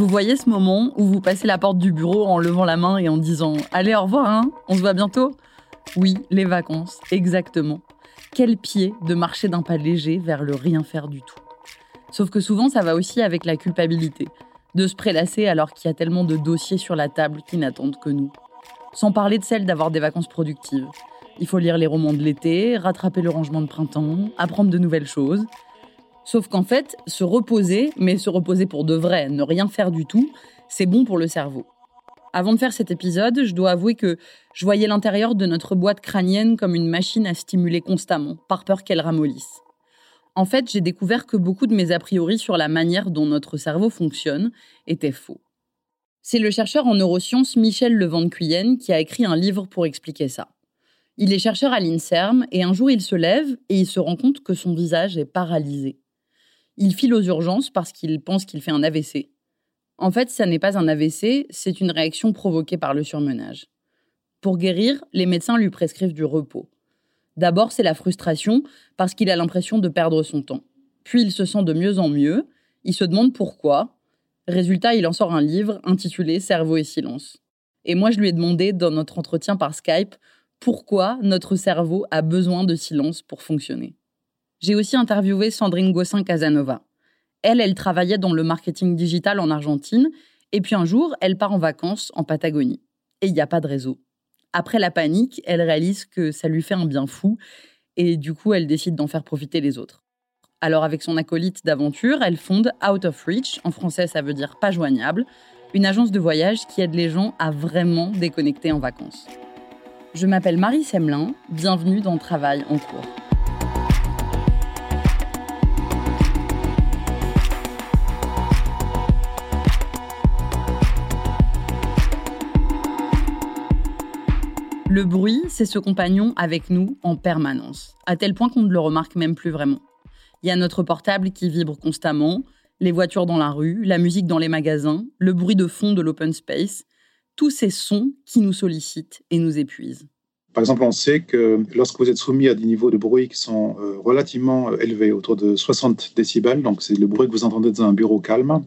Vous voyez ce moment où vous passez la porte du bureau en levant la main et en disant Allez, au revoir, hein on se voit bientôt Oui, les vacances, exactement. Quel pied de marcher d'un pas léger vers le rien faire du tout. Sauf que souvent, ça va aussi avec la culpabilité, de se prélasser alors qu'il y a tellement de dossiers sur la table qui n'attendent que nous. Sans parler de celle d'avoir des vacances productives. Il faut lire les romans de l'été, rattraper le rangement de printemps, apprendre de nouvelles choses. Sauf qu'en fait, se reposer, mais se reposer pour de vrai, ne rien faire du tout, c'est bon pour le cerveau. Avant de faire cet épisode, je dois avouer que je voyais l'intérieur de notre boîte crânienne comme une machine à stimuler constamment, par peur qu'elle ramollisse. En fait, j'ai découvert que beaucoup de mes a priori sur la manière dont notre cerveau fonctionne étaient faux. C'est le chercheur en neurosciences Michel Levent Cuyenne qui a écrit un livre pour expliquer ça. Il est chercheur à l'INSERM et un jour il se lève et il se rend compte que son visage est paralysé. Il file aux urgences parce qu'il pense qu'il fait un AVC. En fait, ça n'est pas un AVC, c'est une réaction provoquée par le surmenage. Pour guérir, les médecins lui prescrivent du repos. D'abord, c'est la frustration parce qu'il a l'impression de perdre son temps. Puis il se sent de mieux en mieux, il se demande pourquoi. Résultat, il en sort un livre intitulé Cerveau et silence. Et moi, je lui ai demandé dans notre entretien par Skype pourquoi notre cerveau a besoin de silence pour fonctionner. J'ai aussi interviewé Sandrine Gossin Casanova. Elle, elle travaillait dans le marketing digital en Argentine, et puis un jour, elle part en vacances en Patagonie. Et il n'y a pas de réseau. Après la panique, elle réalise que ça lui fait un bien fou, et du coup, elle décide d'en faire profiter les autres. Alors avec son acolyte d'aventure, elle fonde Out of Reach, en français ça veut dire pas joignable, une agence de voyage qui aide les gens à vraiment déconnecter en vacances. Je m'appelle Marie Semelin, bienvenue dans Travail en cours. Le bruit, c'est ce compagnon avec nous en permanence, à tel point qu'on ne le remarque même plus vraiment. Il y a notre portable qui vibre constamment, les voitures dans la rue, la musique dans les magasins, le bruit de fond de l'open space, tous ces sons qui nous sollicitent et nous épuisent. Par exemple, on sait que lorsque vous êtes soumis à des niveaux de bruit qui sont euh, relativement euh, élevés, autour de 60 décibels, donc c'est le bruit que vous entendez dans un bureau calme,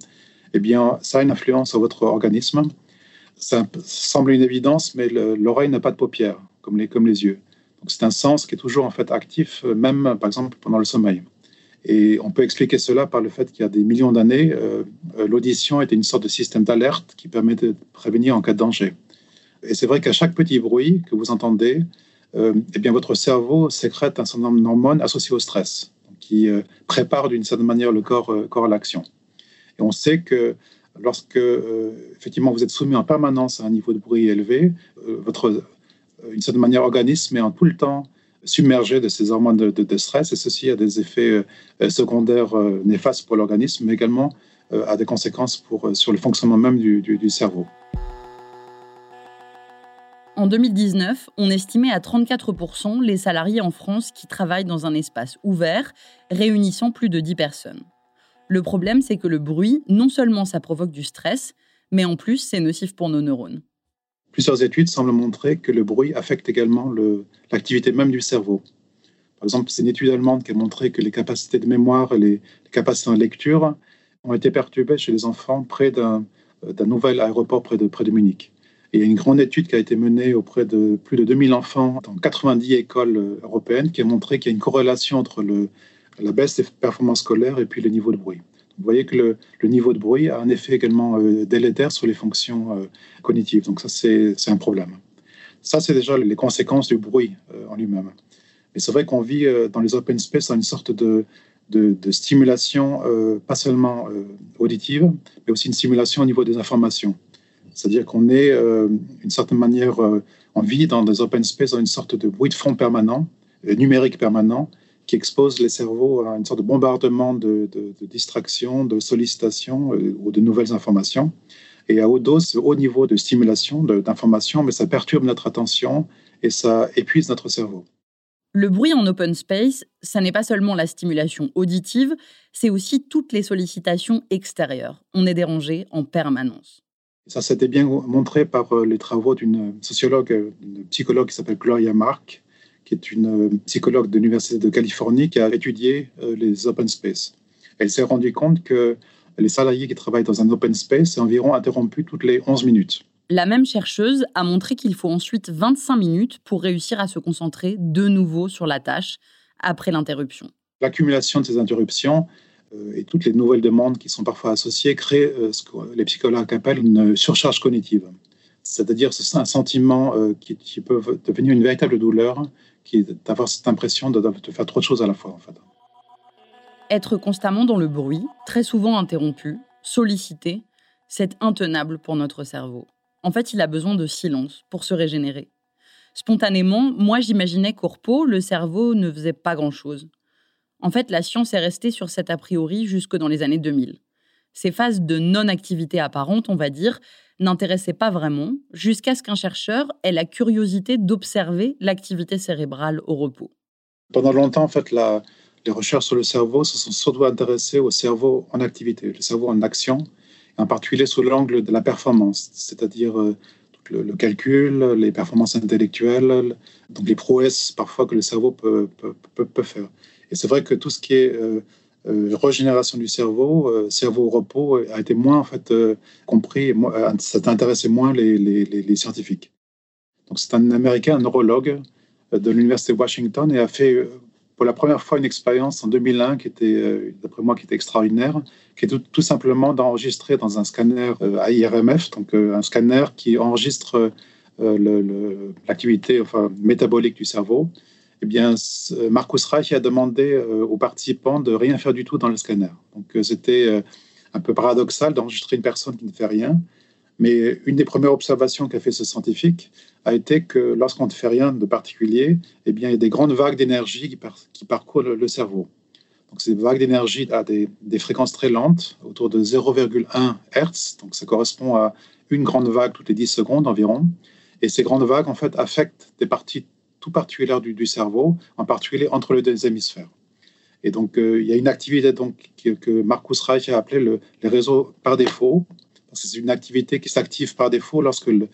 eh bien, ça a une influence sur votre organisme ça semble une évidence, mais l'oreille n'a pas de paupières, comme les, comme les yeux. Donc c'est un sens qui est toujours en fait actif, euh, même par exemple pendant le sommeil. Et on peut expliquer cela par le fait qu'il y a des millions d'années, euh, euh, l'audition était une sorte de système d'alerte qui permet de prévenir en cas de danger. Et c'est vrai qu'à chaque petit bruit que vous entendez, eh bien votre cerveau sécrète un certain nombre d'hormones associées au stress, qui prépare d'une certaine manière le corps, corps à l'action. Et on sait que lorsque effectivement vous êtes soumis en permanence à un niveau de bruit élevé, votre une certaine manière organisme est en tout le temps submergé de ces hormones de, stress et ceci a des effets secondaires néfastes pour l'organisme, mais également a des conséquences pour, sur le fonctionnement même du cerveau. En 2019, on estimait à 34% les salariés en France qui travaillent dans un espace ouvert, réunissant plus de 10 personnes. Le problème, c'est que le bruit, non seulement ça provoque du stress, mais en plus, c'est nocif pour nos neurones. Plusieurs études semblent montrer que le bruit affecte également l'activité même du cerveau. Par exemple, c'est une étude allemande qui a montré que les capacités de mémoire et les, capacités de lecture ont été perturbées chez les enfants près d'un nouvel aéroport près de, près de Munich il y a une grande étude qui a été menée auprès de plus de 2000 enfants dans 90 écoles euh, européennes qui a montré qu'il y a une corrélation entre le, la baisse des performances scolaires et puis le niveau de bruit. Vous voyez que le, niveau de bruit a un effet également euh, délétère sur les fonctions euh, cognitives. Donc ça, c'est un problème. Ça, c'est déjà les conséquences du bruit en lui-même. Mais c'est vrai qu'on vit dans les open space dans une sorte de, de, stimulation, pas seulement auditive, mais aussi une stimulation au niveau des informations. C'est-à-dire qu'on est, euh, d'une certaine manière, euh, on vit dans des open space, dans une sorte de bruit de fond permanent, euh, numérique permanent, qui expose les cerveaux à une sorte de bombardement de, de, de distraction, de sollicitation ou de nouvelles informations. Et à haute dose, haut niveau de stimulation, d'information, mais ça perturbe notre attention et ça épuise notre cerveau. Le bruit en open space, ça n'est pas seulement la stimulation auditive, c'est aussi toutes les sollicitations extérieures. On est dérangé en permanence. Ça s'était bien montré par euh, les travaux d'une sociologue, euh, une psychologue qui s'appelle Gloria Mark, qui est une euh, psychologue de l'Université de Californie qui a étudié les open space. Elle s'est rendue compte que les salariés qui travaillent dans un open space sont environ interrompus toutes les 11 minutes. La même chercheuse a montré qu'il faut ensuite 25 minutes pour réussir à se concentrer de nouveau sur la tâche après l'interruption. L'accumulation de ces interruptions euh, et toutes les nouvelles demandes qui sont parfois associées créent euh, ce que les psychologues appellent une surcharge cognitive. C'est-à-dire c'est un sentiment euh, qui, peut devenir une véritable douleur, d'avoir cette impression de, faire trop de choses à la fois. Être constamment dans le bruit, très souvent interrompu, sollicité, c'est intenable pour notre cerveau. En fait, il a besoin de silence pour se régénérer. Spontanément, moi j'imaginais qu'au repos, le cerveau ne faisait pas grand-chose. En fait, la science est restée sur cet a priori jusque dans les années 2000. Ces phases de non-activité apparente, on va dire, n'intéressaient pas vraiment, jusqu'à ce qu'un chercheur ait la curiosité d'observer l'activité cérébrale au repos. Pendant longtemps, en fait, les recherches sur le cerveau se sont surtout intéressées au cerveau en activité, le cerveau en action, en particulier sous l'angle de la performance, c'est-à-dire euh, le, calcul, les performances intellectuelles, donc les prouesses parfois que le cerveau peut, faire. Et c'est vrai que tout ce qui est euh, régénération du cerveau, euh, cerveau au repos, a été moins en fait compris. ça intéressait moins les, scientifiques. C'est un Américain, un neurologue de l'université de Washington, et a fait pour la première fois une expérience en 2001 qui était, d'après moi, qui était extraordinaire, qui est tout, simplement d'enregistrer dans un scanner AIRMF, donc un scanner qui enregistre l'activité enfin, métabolique du cerveau eh bien, Marcus Reich a demandé euh, aux participants de rien faire du tout dans le scanner. Donc, euh, c'était euh, un peu paradoxal d'enregistrer une personne qui ne fait rien. Mais une des premières observations qu'a fait ce scientifique a été que lorsqu'on ne fait rien de particulier, eh bien, il y a des grandes vagues d'énergie qui, parcourent le, cerveau. Donc, ces vagues d'énergie à des, des, fréquences très lentes, autour de 0,1 Hertz. Donc, ça correspond à une grande vague toutes les 10 secondes environ. Et ces grandes vagues, en fait, affectent des parties tout particulière du, cerveau, en particulier entre les deux hémisphères. Et donc, euh, il y a une activité donc, que, Marcus Reich a appelé le, les réseaux par défaut, que c'est une activité qui s'active par défaut lorsque euh,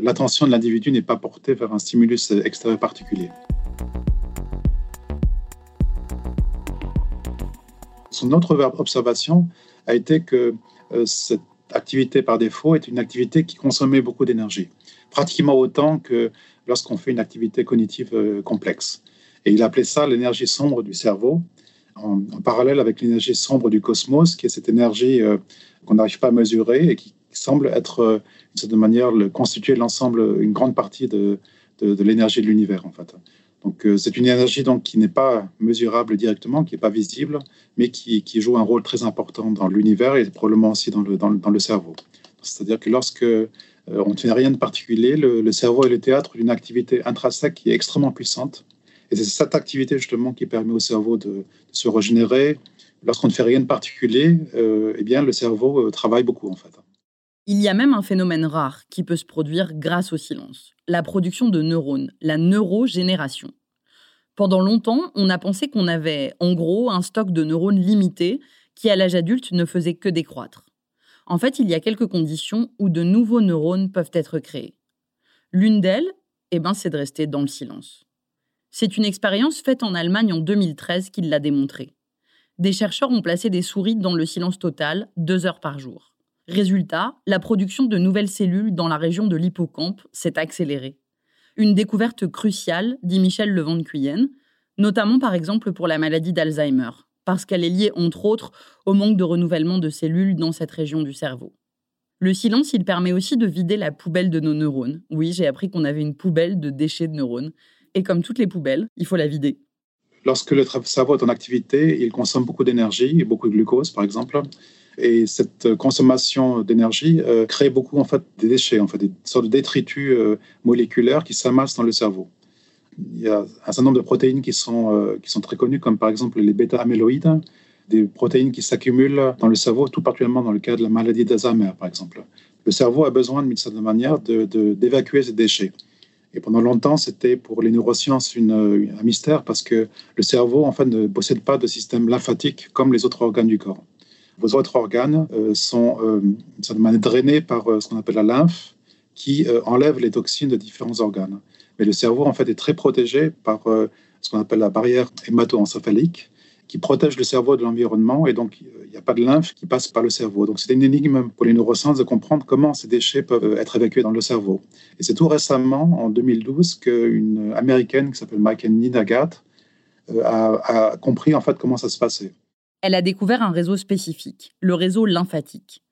l'attention de l'individu n'est pas portée vers un stimulus extérieur particulier. Son autre observation a été que euh, cette activité par défaut est une activité qui consommait beaucoup d'énergie, pratiquement autant que lorsqu'on fait une activité cognitive euh, complexe. Et il appelait ça l'énergie sombre du cerveau, en, parallèle avec l'énergie sombre du cosmos, qui est cette énergie euh, qu'on n'arrive pas à mesurer et qui semble être, euh, d'une certaine manière, le, constituer l'ensemble, une grande partie de, de, l'énergie de l'univers, en fait. Donc, c'est une énergie donc, qui n'est pas mesurable directement, qui n'est pas visible, mais qui, joue un rôle très important dans l'univers et probablement aussi dans le, dans le, cerveau. C'est-à-dire que lorsque on ne fait rien de particulier, le, cerveau est le théâtre d'une activité intrinsèque qui est extrêmement puissante. Et c'est cette activité justement qui permet au cerveau de, se régénérer. Lorsqu'on ne fait rien de particulier, euh, eh bien, le cerveau travaille beaucoup en fait. Il y a même un phénomène rare qui peut se produire grâce au silence, la production de neurones, la neurogénération. Pendant longtemps, on a pensé qu'on avait, en gros, un stock de neurones limité qui, à l'âge adulte, ne faisait que décroître. En fait, il y a quelques conditions où de nouveaux neurones peuvent être créés. L'une d'elles, eh ben, c'est de rester dans le silence. C'est une expérience faite en Allemagne en 2013 qui l'a démontré. Des chercheurs ont placé des souris dans le silence total deux heures par jour. Résultat, la production de nouvelles cellules dans la région de l'hippocampe s'est accélérée. Une découverte cruciale, dit Michel Levent de Cuyenne, notamment par exemple pour la maladie d'Alzheimer, parce qu'elle est liée entre autres au manque de renouvellement de cellules dans cette région du cerveau. Le silence, il permet aussi de vider la poubelle de nos neurones. Oui, j'ai appris qu'on avait une poubelle de déchets de neurones. Et comme toutes les poubelles, il faut la vider. Lorsque le cerveau est en activité, il consomme beaucoup d'énergie beaucoup de glucose, par exemple. Et cette consommation d'énergie euh, crée beaucoup en fait des déchets, en fait des sortes de détritus euh, moléculaires qui s'amassent dans le cerveau. Il y a un certain nombre de protéines qui sont, euh, qui sont très connues, comme par exemple les bêta-amyloïdes, des protéines qui s'accumulent dans le cerveau, tout particulièrement dans le cas de la maladie d'Alzheimer, par exemple. Le cerveau a besoin, d'une certaine manière, d'évacuer de, ces déchets. Et pendant longtemps, c'était pour les neurosciences un mystère parce que le cerveau, en fait, ne possède pas de système lymphatique comme les autres organes du corps vos autres organes euh, sont euh, drainés par euh, ce qu'on appelle la lymphe, qui enlève les toxines de différents organes. Mais le cerveau, en fait, est très protégé par ce qu'on appelle la barrière hémato-encéphalique, qui protège le cerveau de l'environnement et donc il n'y a pas de lymphe qui passe par le cerveau. Donc c'est une énigme pour les neurosciences de comprendre comment ces déchets peuvent être évacués dans le cerveau. Et c'est tout récemment, en 2012, qu'une américaine qui s'appelle Michael Ninagat a, a, compris en fait comment ça se passait elle a découvert un réseau spécifique, le réseau lymphatique.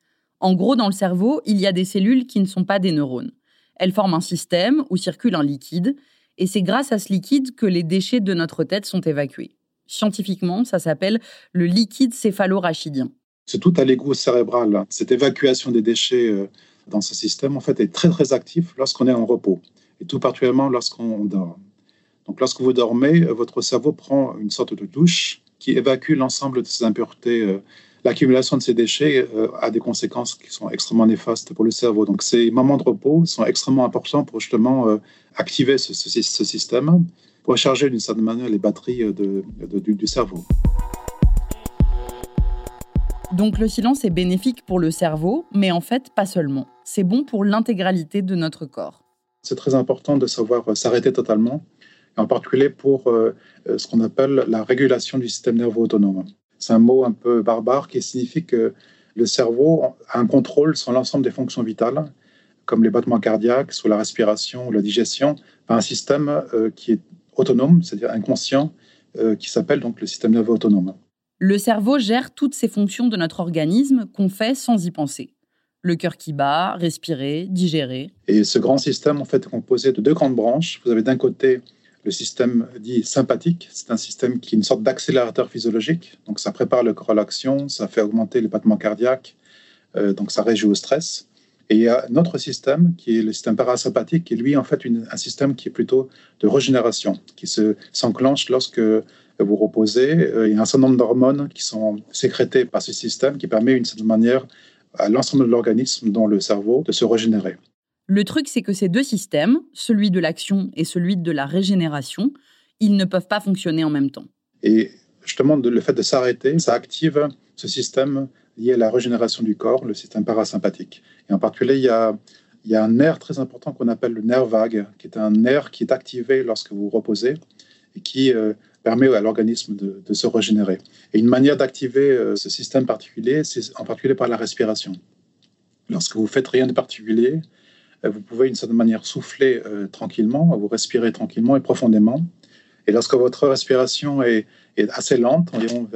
En gros, dans le cerveau, il y a des cellules qui ne sont pas des neurones. Elles forment un système où circule un liquide, et c'est grâce à ce liquide que les déchets de notre tête sont évacués. Scientifiquement, ça s'appelle le liquide céphalorachidien. C'est tout à l'égout cérébral. Cette évacuation des déchets euh, dans ce système, en fait, est très très actif lorsqu'on est en repos, et tout particulièrement lorsqu'on dort. Donc, lorsque vous dormez, votre cerveau prend une sorte de douche qui évacue l'ensemble de ces impuretés. Euh, l'accumulation de ces déchets euh, a des conséquences qui sont extrêmement néfastes pour le cerveau. Donc ces moments de repos sont extrêmement importants pour justement euh, activer ce, système, pour recharger d'une certaine manière les batteries de, du, du cerveau. Donc le silence est bénéfique pour le cerveau, mais en fait pas seulement. C'est bon pour l'intégralité de notre corps. C'est très important de savoir s'arrêter totalement en particulier pour euh, euh, ce qu'on appelle la régulation du système nerveux autonome. C'est un mot un peu barbare qui signifie que le cerveau a un contrôle sur l'ensemble des fonctions vitales, comme les battements cardiaques, sur la respiration, la digestion, par un système euh, qui est autonome, c'est-à-dire inconscient, qui s'appelle donc le système nerveux autonome. Le cerveau gère toutes ces fonctions de notre organisme qu'on fait sans y penser. Le cœur qui bat, respirer, digérer. Et ce grand système, en fait, est composé de deux grandes branches. Vous avez d'un côté le système dit sympathique, c'est un système qui est une sorte d'accélérateur physiologique. Donc, ça prépare le corps à l'action, ça fait augmenter les battements cardiaques, euh, donc ça réagit au stress. Et il y a un autre système qui est le système parasympathique, qui est lui, en fait, un système qui est plutôt de régénération, qui se, s'enclenche lorsque vous reposez. Euh, il y a un certain nombre d'hormones qui sont sécrétées par ce système qui permet, d'une certaine manière, à l'ensemble de l'organisme, dont le cerveau, de se régénérer. Le truc, c'est que ces deux systèmes, celui de l'action et celui de la régénération, ils ne peuvent pas fonctionner en même temps. Et justement, le fait de s'arrêter, ça active ce système lié à la régénération du corps, le système parasympathique. Et en particulier, il y a, un nerf très important qu'on appelle le nerf vague, qui est un nerf qui est activé lorsque vous reposez et qui euh, permet à l'organisme de, se régénérer. Et une manière d'activer euh, ce système particulier, c'est en particulier par la respiration. Lorsque vous faites rien de particulier, vous pouvez d'une certaine manière souffler euh, tranquillement, vous respirez tranquillement et profondément. Et lorsque votre respiration est, assez lente, environ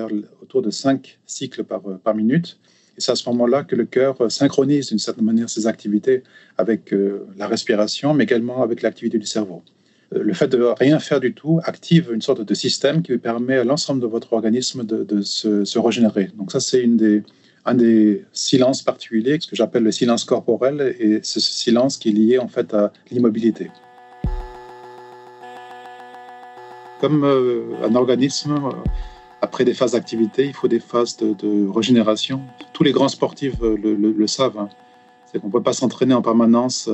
autour de 5 cycles par, euh, minute, c'est à ce moment-là que le cœur synchronise d'une certaine manière ses activités avec la respiration, mais également avec l'activité du cerveau. le fait de rien faire du tout active une sorte de système qui permet à l'ensemble de votre organisme de, se, régénérer. Donc ça, c'est une des, un des silences particuliers, ce que j'appelle le silence corporel, et ce silence qui est lié en fait à l'immobilité. Comme euh, un organisme, euh, après des phases d'activité, il faut des phases de, régénération. Tous les grands sportifs euh, le, savent. Hein. C'est qu'on ne peut pas s'entraîner en permanence.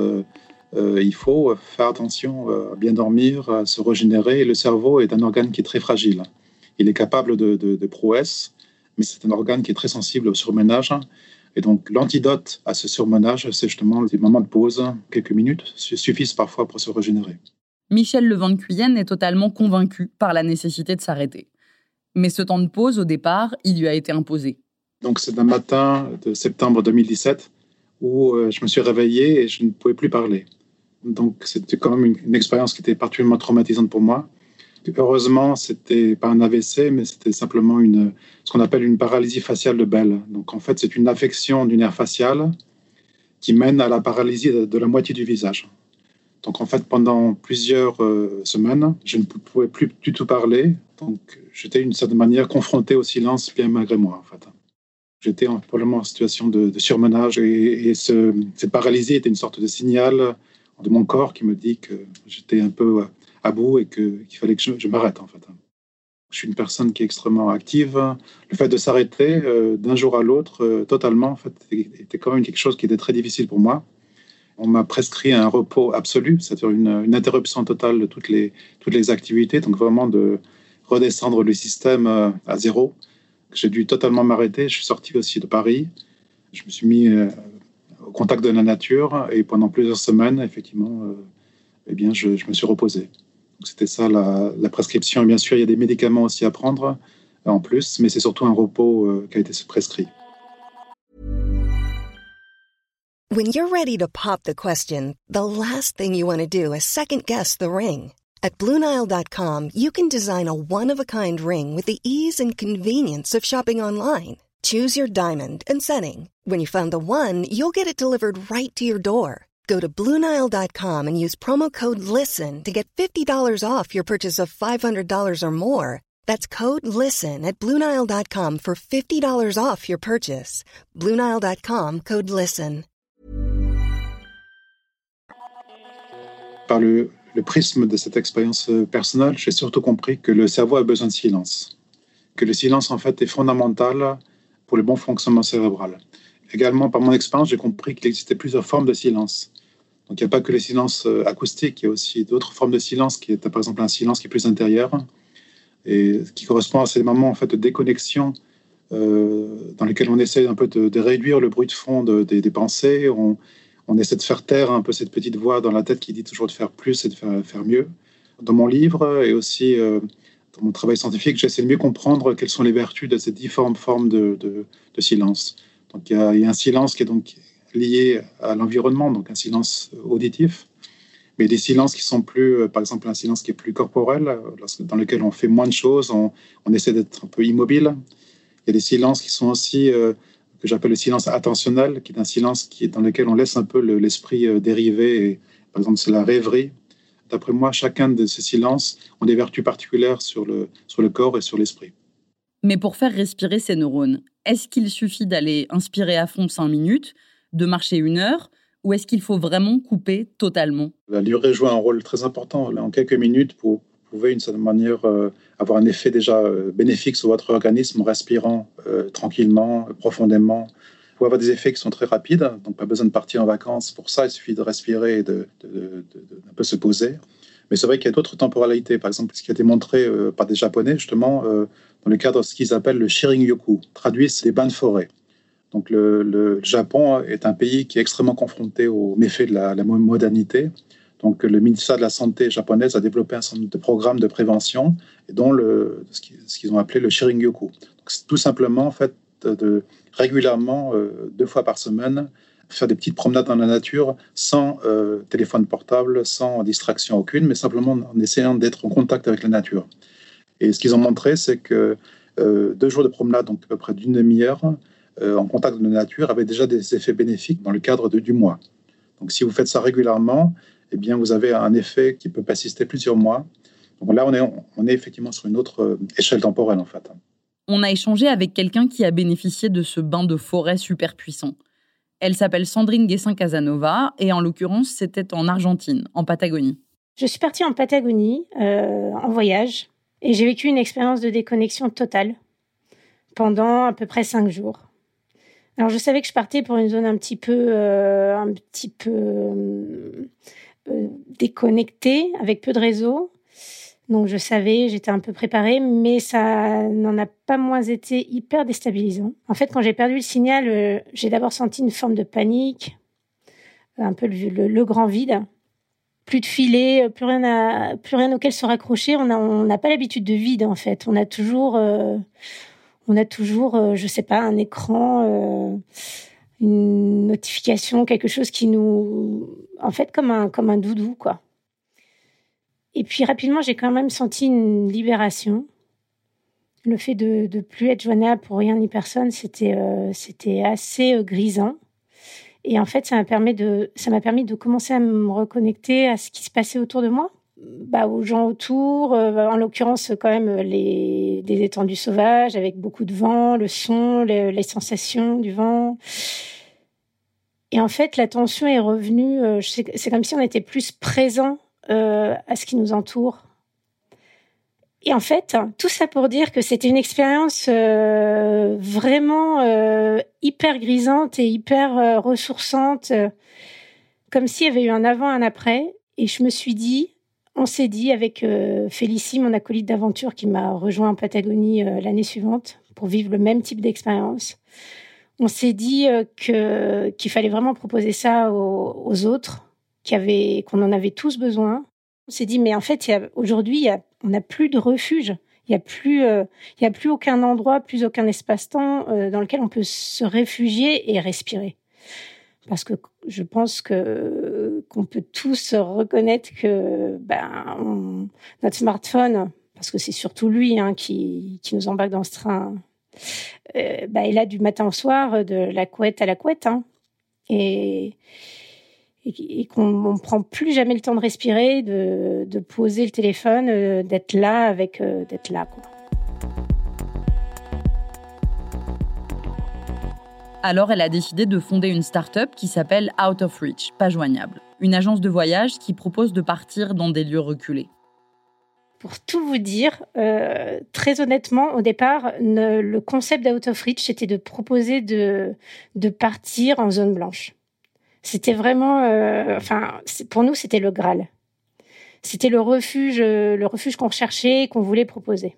il faut faire attention à bien dormir, à se régénérer. Le cerveau est un organe qui est très fragile. Il est capable de, de prouesses, mais c'est un organe qui est très sensible au surmenage. Et donc, l'antidote à ce surmenage, c'est justement des moments de pause, quelques minutes, suffisent parfois pour se régénérer. Michel Levent de Cuyenne est totalement convaincu par la nécessité de s'arrêter. Mais ce temps de pause, au départ, il lui a été imposé. Donc, c'est un matin de septembre 2017 où euh, je me suis réveillé et je ne pouvais plus parler. Donc, c'était quand même une, une expérience qui était particulièrement traumatisante pour moi. Heureusement, c'était pas un AVC, mais c'était simplement une, ce qu'on appelle une paralysie faciale de Bell. Donc, en fait, c'est une affection du nerf facial qui mène à la paralysie de, la moitié du visage. Donc, en fait, pendant plusieurs euh, semaines, je ne pouvais plus du tout parler. Donc, j'étais d'une certaine manière confronté au silence, bien malgré moi, en fait. J'étais probablement en situation de, surmenage et, cette paralysie était une sorte de signal de mon corps qui me dit que j'étais un peu à bout et qu'il fallait que je, m'arrête en fait. Je suis une personne qui est extrêmement active. Le fait de s'arrêter euh, d'un jour à l'autre euh, totalement, en fait, était quand même quelque chose qui était très difficile pour moi. On m'a prescrit un repos absolu, c'est-à-dire une, interruption totale de toutes les, toutes les activités, donc vraiment de redescendre le système euh, à zéro. J'ai dû totalement m'arrêter. Je suis sorti aussi de Paris. Je me suis mis au contact de la nature et pendant plusieurs semaines, effectivement, eh bien, je, je me suis reposé. C'était ça la, la, prescription. Bien sûr, il y a des médicaments aussi à prendre euh, en plus, mais c'est surtout un repos euh, qui a été prescrit. When you're ready to pop the question, the last thing you want to do is second guess the ring. At BlueNile.com, you can design a one-of-a-kind ring with the ease and convenience of shopping online. Choose your diamond and setting. When you find the one, you'll get it delivered right to your door. Go to Bluenile.com and use promo code LISTEN to get $50 off your purchase of $500 or more. That's code LISTEN at Bluenile.com for $50 off your purchase. Bluenile.com, code LISTEN. Par le, le prisme de cette expérience euh, personnelle, j'ai surtout compris que le cerveau a besoin de silence. Que le silence, en fait, est fondamental pour le bon fonctionnement cérébral. Également, par mon expérience, j'ai compris qu'il existait plusieurs formes de silence. Donc il n'y a pas que le silence euh, acoustique, il y a aussi d'autres formes de silence, qui est par exemple un silence qui est plus intérieur et qui correspond à ces moments en fait de déconnexion euh, dans lesquels on essaie un peu de, réduire le bruit de fond des, pensées. On, essaie de faire taire un peu cette petite voix dans la tête qui dit toujours de faire plus et de faire, mieux. Dans mon livre et aussi euh, dans mon travail scientifique, j'essaie de mieux comprendre quelles sont les vertus de ces différentes formes de, silence. Donc il y, a, il y, a, un silence qui est donc lié à l'environnement, donc un silence auditif, mais des silences qui sont plus, euh, par exemple, un silence qui est plus corporel, euh, dans lequel on fait moins de choses, on, essaie d'être un peu immobile. Il y a des silences qui sont aussi, euh, que j'appelle le silence attentionnel, qui est un silence qui dans lequel on laisse un peu l'esprit dériver. par exemple, c'est la rêverie. D'après moi, chacun de ces silences ont des vertus particulières sur le, sur le corps et sur l'esprit. Mais pour faire respirer ces neurones, est-ce qu'il suffit d'aller inspirer à fond cinq minutes de marcher une heure ou est-ce qu'il faut vraiment couper totalement? La durée joue un rôle très important. En quelques minutes, vous pouvez, d'une certaine manière, euh, avoir un effet déjà euh, bénéfique sur votre organisme en respirant euh, tranquillement, profondément. Vous pouvez avoir des effets qui sont très rapides, donc pas besoin de partir en vacances. Pour ça, il suffit de respirer et de, un peu se poser. Mais c'est vrai qu'il y a d'autres temporalités. Par exemple, ce qui a été montré par des Japonais, justement, dans le cadre de ce qu'ils appellent le Shirin-yoku. Traduit, c'est les bains de forêt. Donc le, Japon est un pays qui est extrêmement confronté aux méfaits de la, modernité. Donc le ministère de la Santé japonaise a développé un certain nombre de programmes de prévention, dont ce qu'ils ont appelé le Shirin-yoku. C'est tout simplement en fait de régulièrement, euh, deux fois par semaine, faire des petites promenades dans la nature sans euh, téléphone portable, sans distraction aucune, mais simplement en essayant d'être en contact avec la nature. Et ce qu'ils ont montré, c'est que euh, deux jours de promenade, donc à peu près d'une demi-heure, en contact de la nature avait déjà des effets bénéfiques dans le cadre de, du mois. Donc si vous faites ça régulièrement, eh bien, vous avez un effet qui peut persister plusieurs mois. Donc là, on est, on est effectivement sur une autre euh, échelle temporelle, en fait. On a échangé avec quelqu'un qui a bénéficié de ce bain de forêt super puissant. Elle s'appelle Sandrine Guessin Casanova et en l'occurrence, c'était en Argentine, en Patagonie. Je suis partie en Patagonie euh, en voyage et j'ai vécu une expérience de déconnexion totale pendant à peu près cinq jours. Alors je savais que je partais pour une zone un petit peu, euh, euh, déconnectée, avec peu de réseau. Donc je savais, j'étais un peu préparée, mais ça n'en a pas moins été hyper déstabilisant. En fait, quand j'ai perdu le signal, euh, j'ai d'abord senti une forme de panique, un peu le, grand vide. Plus de filet, plus rien, à, plus rien auquel se raccrocher. On n'a pas l'habitude de vide en fait. On a toujours, on a toujours, euh, je sais pas, un écran, euh, une notification, quelque chose qui nous, en fait, comme un comme un doudou, quoi. Et puis rapidement, j'ai quand même senti une libération. Le fait de de plus être joignable pour rien ni personne, c'était euh, assez grisant. Et en fait, ça m'a permis de commencer à me reconnecter à ce qui se passait autour de moi bah, aux gens autour, euh, en l'occurrence quand même les des étendues sauvages avec beaucoup de vent, le son, les, sensations du vent. Et en fait, l'attention est revenue. Euh, c'est comme si on était plus présent euh, à ce qui nous entoure. Et en fait, tout ça pour dire que c'était une expérience vraiment hyper grisante et hyper ressourçante, comme s'il y avait eu un avant, un après. Et je me suis dit, on s'est dit avec euh, Félicie, mon acolyte d'aventure qui m'a rejoint en Patagonie euh, l'année suivante pour vivre le même type d'expérience. On s'est dit euh, qu'il fallait vraiment proposer ça aux, autres, qu'on en avait tous besoin. On s'est dit mais en fait aujourd'hui on n'a plus de refuge. Il n'y a plus, a plus aucun endroit, plus aucun espace-temps dans lequel on peut se réfugier et respirer parce que je pense que qu'on peut tous reconnaître que ben notre smartphone, parce que c'est surtout lui hein, qui, nous embarque dans ce train, euh, ben, il a du matin au soir, de la couette à la couette, hein, et qu'on ne prend plus jamais le temps de respirer, de, poser le téléphone, euh, d'être là avec euh, d'être là. Alors elle a décidé de fonder une start-up qui s'appelle Out of Reach, pas joignable, une agence de voyage qui propose de partir dans des lieux reculés. Pour tout vous dire, euh, très honnêtement, au départ, le concept d'Out of Reach, c'était de proposer de, partir en zone blanche. C'était vraiment, euh, enfin, pour nous, c'était le Graal. C'était le refuge, le refuge qu'on recherchait, qu'on voulait proposer.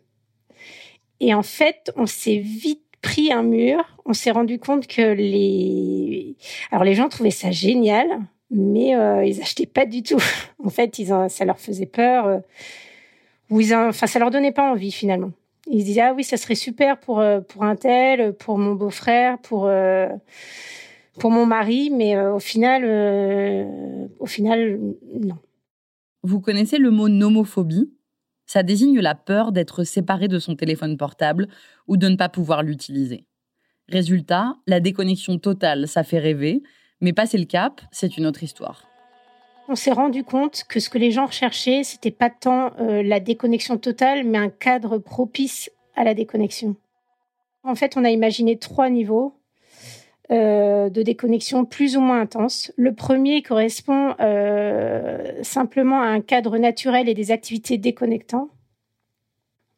Et en fait, on s'est vite pris un mur, on s'est rendu compte que les, alors les gens trouvaient ça génial, mais euh, ils achetaient pas du tout. en fait, ça leur faisait peur, euh, ou ils, enfin, ça leur donnait pas envie finalement. Ils se disaient ah oui, ça serait super pour euh, pour un tel, pour mon beau-frère, pour pour mon mari, mais au final, au final, non. Vous connaissez le mot nomophobie? Ça désigne la peur d'être séparé de son téléphone portable ou de ne pas pouvoir l'utiliser. Résultat, la déconnexion totale, ça fait rêver, mais passer le cap, c'est une autre histoire. On s'est rendu compte que ce que les gens recherchaient, c'était pas tant euh, la déconnexion totale, mais un cadre propice à la déconnexion. En fait, on a imaginé trois niveaux euh, de déconnexion plus ou moins intense. Le premier correspond euh, simplement à un cadre naturel et des activités déconnectants.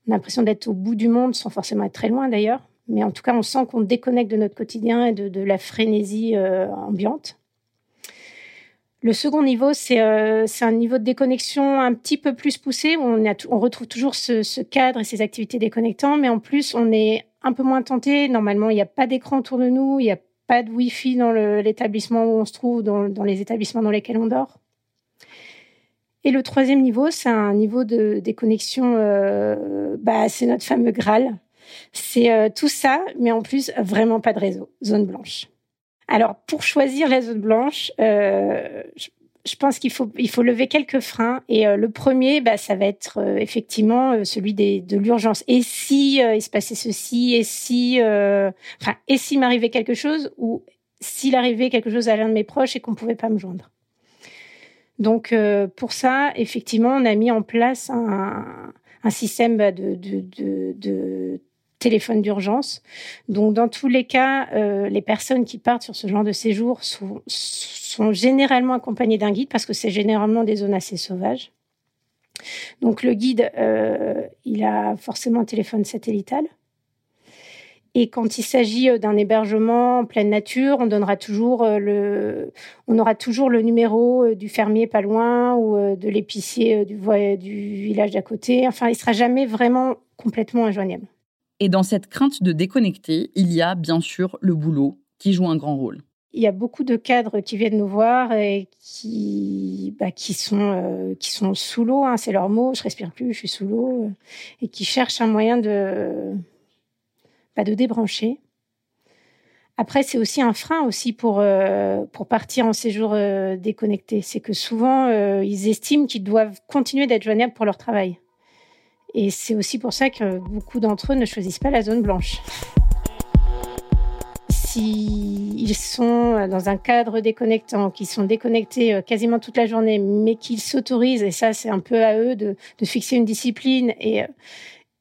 On a l'impression d'être au bout du monde sans forcément être très loin d'ailleurs. Mais en tout cas, on sent qu'on déconnecte de notre quotidien et de, la frénésie euh, ambiante. Le second niveau, c'est un niveau de déconnexion un petit peu plus poussé, où on, retrouve toujours ce, cadre et ces activités déconnectantes, mais en plus, on est un peu moins tenté. Normalement, il n'y a pas d'écran autour de nous, il n'y a pas de Wi-Fi dans l'établissement où on se trouve, dans, dans, les établissements dans lesquels on dort. Et le troisième niveau, c'est un niveau de déconnexion, euh, bah, c'est notre fameux Graal. C'est euh, tout ça, mais en plus, vraiment pas de réseau, zone blanche. Alors, pour choisir la zone blanche, euh, je pense qu'il faut il faut lever quelques freins. Et euh, le premier bah ça va être effectivement celui de l'urgence. Et si il se passait ceci et si enfin et s'il m'arrivait quelque chose ou s'il arrivait quelque chose à l'un de mes proches et qu'on pouvait pas me joindre. Donc pour ça, effectivement, on a mis en place un, système bah, de téléphone d'urgence. Donc, dans tous les cas, euh, les personnes qui partent sur ce genre de séjour sont, généralement accompagnées d'un guide parce que c'est généralement des zones assez sauvages. Donc, le guide, euh, il a forcément un téléphone satelllital. Et quand il s'agit euh, d'un hébergement en pleine nature, on donnera toujours le, on aura toujours le numéro du fermier pas loin ou de l'épicier du, du village d'à côté. Enfin, il sera jamais vraiment complètement injoignable. Et dans cette crainte de déconnecter, il y a bien sûr le boulot qui joue un grand rôle. Il y a beaucoup de cadres qui viennent nous voir et qui, bah, euh, sont sous l'eau, hein, c'est leur mot, je respire plus, je suis sous l'eau, euh, et qui cherchent un moyen de, bah, de débrancher. Après, c'est aussi un frein aussi pour, euh, pour partir en séjour déconnecté. C'est que souvent, ils estiment qu'ils doivent continuer d'être joignables pour leur travail. Et c'est aussi pour ça que beaucoup d'entre eux ne choisissent pas la zone blanche. S'ils sont dans un cadre déconnectant, qu'ils sont déconnectés euh, quasiment toute la journée, mais qu'ils s'autorisent, et ça c'est un peu à eux de, fixer une discipline et,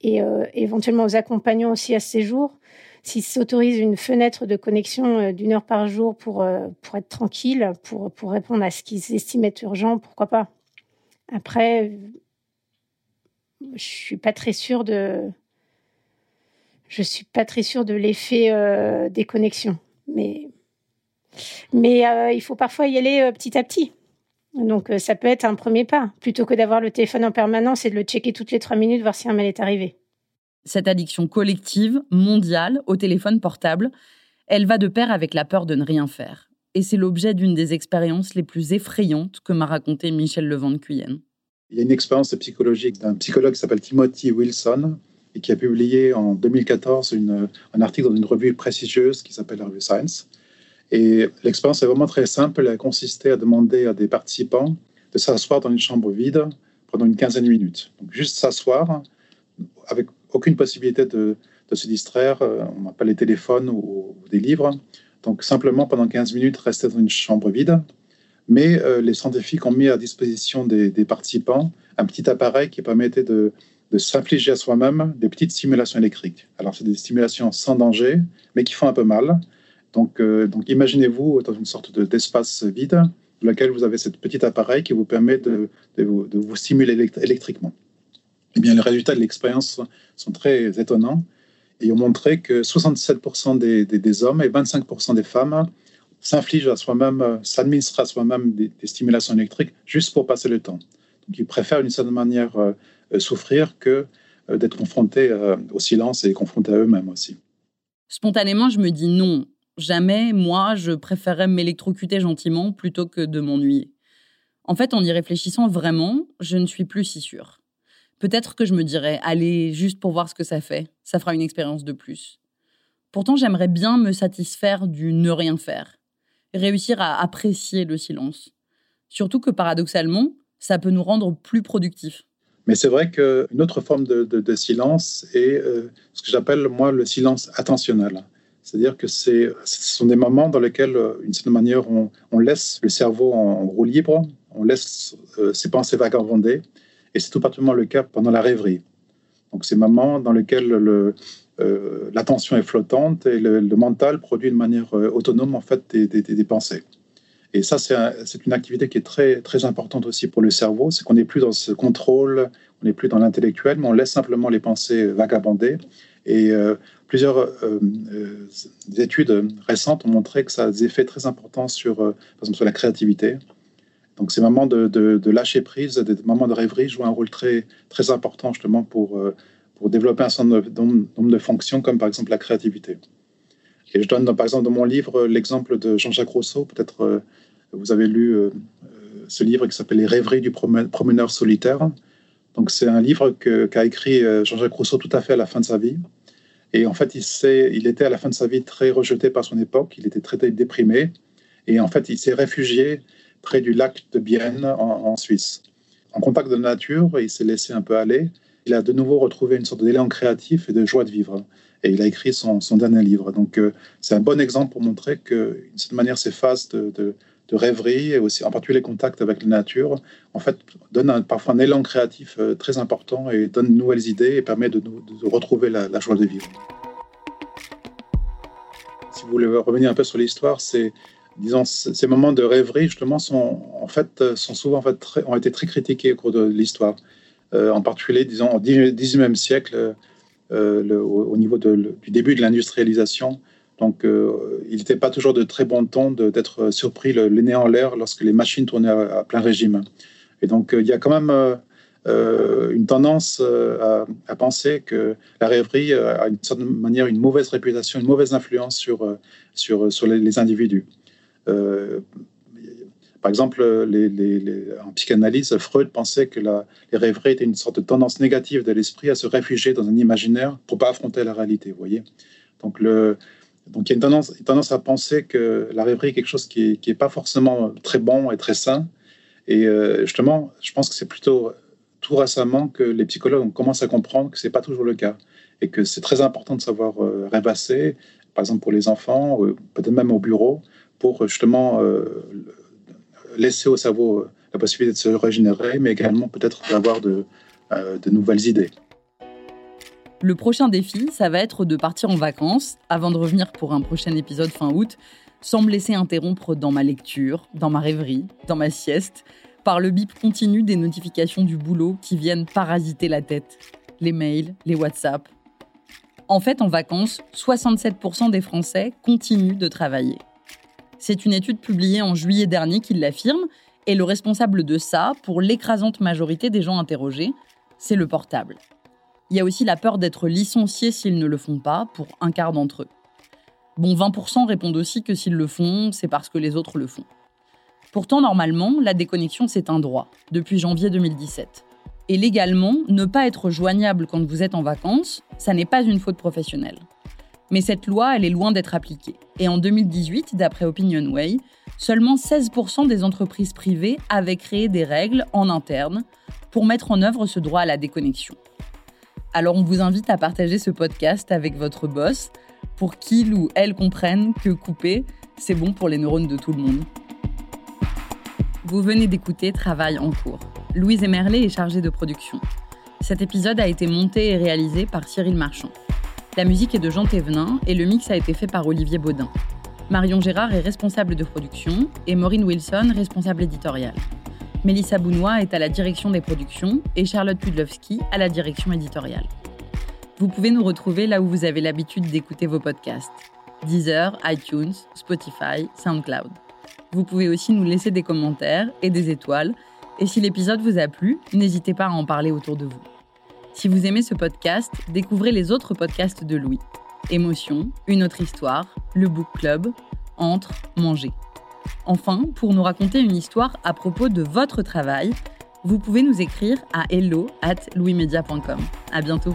et euh, éventuellement aux accompagnants aussi à ce séjour, s'ils s'autorisent une fenêtre de connexion euh, d'une heure par jour pour, pour être tranquille, pour, pour répondre à ce qu'ils estiment être urgent, pourquoi pas. Après, je suis suis pas très sûre de l'effet euh, des connexions. Mais mais euh, il faut parfois y aller euh, petit à petit. Donc ça peut être un premier pas plutôt que d'avoir le téléphone en permanence et de le checker toutes les trois minutes voir si un mail est arrivé. Cette addiction collective mondiale au téléphone portable elle va de pair avec la peur de ne rien faire. Et c'est l'objet d'une des expériences les plus effrayantes que m'a raconté Michel Levent de Cuyenne il y a une expérience psychologique d'un psychologue qui s'appelle Timothy Wilson et qui a publié en 2014 une, un article dans une revue prestigieuse qui s'appelle la revue Science. Et l'expérience est vraiment très simple. Elle a consisté à demander à des participants de s'asseoir dans une chambre vide pendant une quinzaine de minutes. Donc juste s'asseoir avec aucune possibilité de, se distraire. Euh, on n'a pas les téléphones ou, des livres. Donc simplement pendant 15 minutes rester dans une chambre vide mais euh, les scientifiques ont mis à disposition des, participants un petit appareil qui permettait de, s'infliger à soi-même des petites stimulations électriques. Alors, c'est des stimulations sans danger, mais qui font un peu mal. Donc, euh, imaginez-vous dans une sorte d'espace vide dans lequel vous avez ce petit appareil qui vous permet de, vous, stimuler électriquement. Eh bien, les résultats de l'expérience sont très étonnants et ont montré que 67% des, des, hommes et 25% des femmes s'inflige à soi-même, euh, s'administre à soi-même des, stimulations électriques juste pour passer le temps. Donc, ils préfèrent d'une certaine manière euh, euh, souffrir que d'être confrontés au silence et confrontés à eux-mêmes aussi. Spontanément, je me dis non. Jamais, moi, je préférerais m'électrocuter gentiment plutôt que de m'ennuyer. En fait, en y réfléchissant vraiment, je ne suis plus si sûre. Peut-être que je me dirais, allez, juste pour voir ce que ça fait, ça fera une expérience de plus. Pourtant, j'aimerais bien me satisfaire du ne rien faire réussir à apprécier le silence. Surtout que paradoxalement, ça peut nous rendre plus productifs. Mais c'est vrai qu'une autre forme de, silence est euh, ce que j'appelle, moi, le silence attentionnel. C'est-à-dire que ce sont des moments dans lesquels, euh, d'une certaine manière, on, laisse le cerveau en, roue libre, on laisse euh, ses pensées vagabonder, et c'est tout particulièrement le cas pendant la rêverie. Donc, ces moments dans lesquels le, euh, l'attention est flottante et le, mental produit de manière euh, autonome en fait des, des, pensées. Et ça, c'est une activité qui est très, très importante aussi pour le cerveau. C'est qu'on n'est plus dans ce contrôle, on n'est plus dans l'intellectuel, mais on laisse simplement les pensées vagabonder. Et euh, plusieurs études récentes ont montré que ça a des effets très importants sur, par exemple, sur la créativité. Donc, ces moments de, de, lâcher prise, des moments de rêverie jouent un rôle très, très important justement pour développer un certain nombre de fonctions, comme par exemple la créativité. Et je donne par exemple dans mon livre l'exemple de Jean-Jacques Rousseau. Peut-être euh, vous avez lu euh, euh, ce livre qui s'appelle Les rêveries du promeneur solitaire. Donc c'est un livre qu'a écrit Jean-Jacques Rousseau tout à fait à la fin de sa vie. Et en fait, il, il était à la fin de sa vie très rejeté par son époque. Il était très déprimé. Et en fait, il s'est réfugié près du lac de Bienne en, en Suisse. En contact de la nature, il s'est laissé un peu aller il a de nouveau retrouvé une sorte d'élan créatif et de joie de vivre. Et il a écrit son, dernier livre. Donc, euh, c'est un bon exemple pour montrer que, d'une certaine manière, ces phases de, rêverie et aussi en particulier les contacts avec la nature, en fait, donne parfois un élan créatif euh, très important et donne de nouvelles idées et permet de, de retrouver la, joie de vivre. Si vous voulez revenir un peu sur l'histoire, c'est disons, ces moments de rêverie, justement, sont, en fait, sont souvent en fait, ont été très critiqués au cours de l'histoire. Euh, en particulier, disons, au XIXe siècle, euh, au, niveau du début de l'industrialisation, donc, euh, il n'était pas toujours de très bon ton d'être surpris le, nez en l'air lorsque les machines tournaient à, plein régime. Et donc, il y a quand même une tendance à, penser que la rêverie a une certaine manière une mauvaise réputation, une mauvaise influence sur, sur les, individus. Par exemple, les, en psychanalyse, Freud pensait que la, les rêveries étaient une sorte de tendance négative de l'esprit à se réfugier dans un imaginaire pour pas affronter la réalité. Vous voyez. Donc le, donc il y a une tendance, à penser que la rêverie est quelque chose qui n'est pas forcément très bon et très sain. Et euh, justement, je pense que c'est plutôt tout récemment que les psychologues commencent à comprendre que ce n'est pas toujours le cas et que c'est très important de savoir euh, rêvasser, par exemple pour les enfants, peut-être même au bureau, pour justement euh, laisser au cerveau la possibilité de se régénérer, mais également peut-être d'avoir de, de nouvelles idées. Le prochain défi, ça va être de partir en vacances avant de revenir pour un prochain épisode fin août, sans me laisser interrompre dans ma lecture, dans ma rêverie, dans ma sieste, par le bip continu des notifications du boulot qui viennent parasiter la tête. Les mails, les WhatsApp. En fait, en vacances, 67% des Français continuent de travailler. C'est une étude publiée en juillet dernier qui l'affirme, et le responsable de ça, pour l'écrasante majorité des gens interrogés, c'est le portable. Il y a aussi la peur d'être licencié s'ils ne le font pas, pour un quart d'entre eux. Bon, 20% répondent aussi que s'ils le font, c'est parce que les autres le font. Pourtant, normalement, la déconnexion, c'est un droit, depuis janvier 2017. Et légalement, ne pas être joignable quand vous êtes en vacances, ça n'est pas une faute professionnelle. Mais cette loi, elle est loin d'être appliquée. Et en 2018, d'après OpinionWay, seulement 16% des entreprises privées avaient créé des règles en interne pour mettre en œuvre ce droit à la déconnexion. Alors on vous invite à partager ce podcast avec votre boss pour qu'il ou elle comprenne que couper, c'est bon pour les neurones de tout le monde. Vous venez d'écouter Travail en cours. Louise Emerlet est chargée de production. Cet épisode a été monté et réalisé par Cyril Marchand. La musique est de Jean Thévenin et le mix a été fait par Olivier Baudin. Marion Gérard est responsable de production et Maureen Wilson responsable éditoriale. Mélissa Bounois est à la direction des productions et Charlotte Pudlowski à la direction éditoriale. Vous pouvez nous retrouver là où vous avez l'habitude d'écouter vos podcasts Deezer, iTunes, Spotify, SoundCloud. Vous pouvez aussi nous laisser des commentaires et des étoiles. Et si l'épisode vous a plu, n'hésitez pas à en parler autour de vous. Si vous aimez ce podcast, découvrez les autres podcasts de Louis. Émotion, Une autre histoire, Le Book Club, Entre, Manger. Enfin, pour nous raconter une histoire à propos de votre travail, vous pouvez nous écrire à hello at louismedia.com. À bientôt!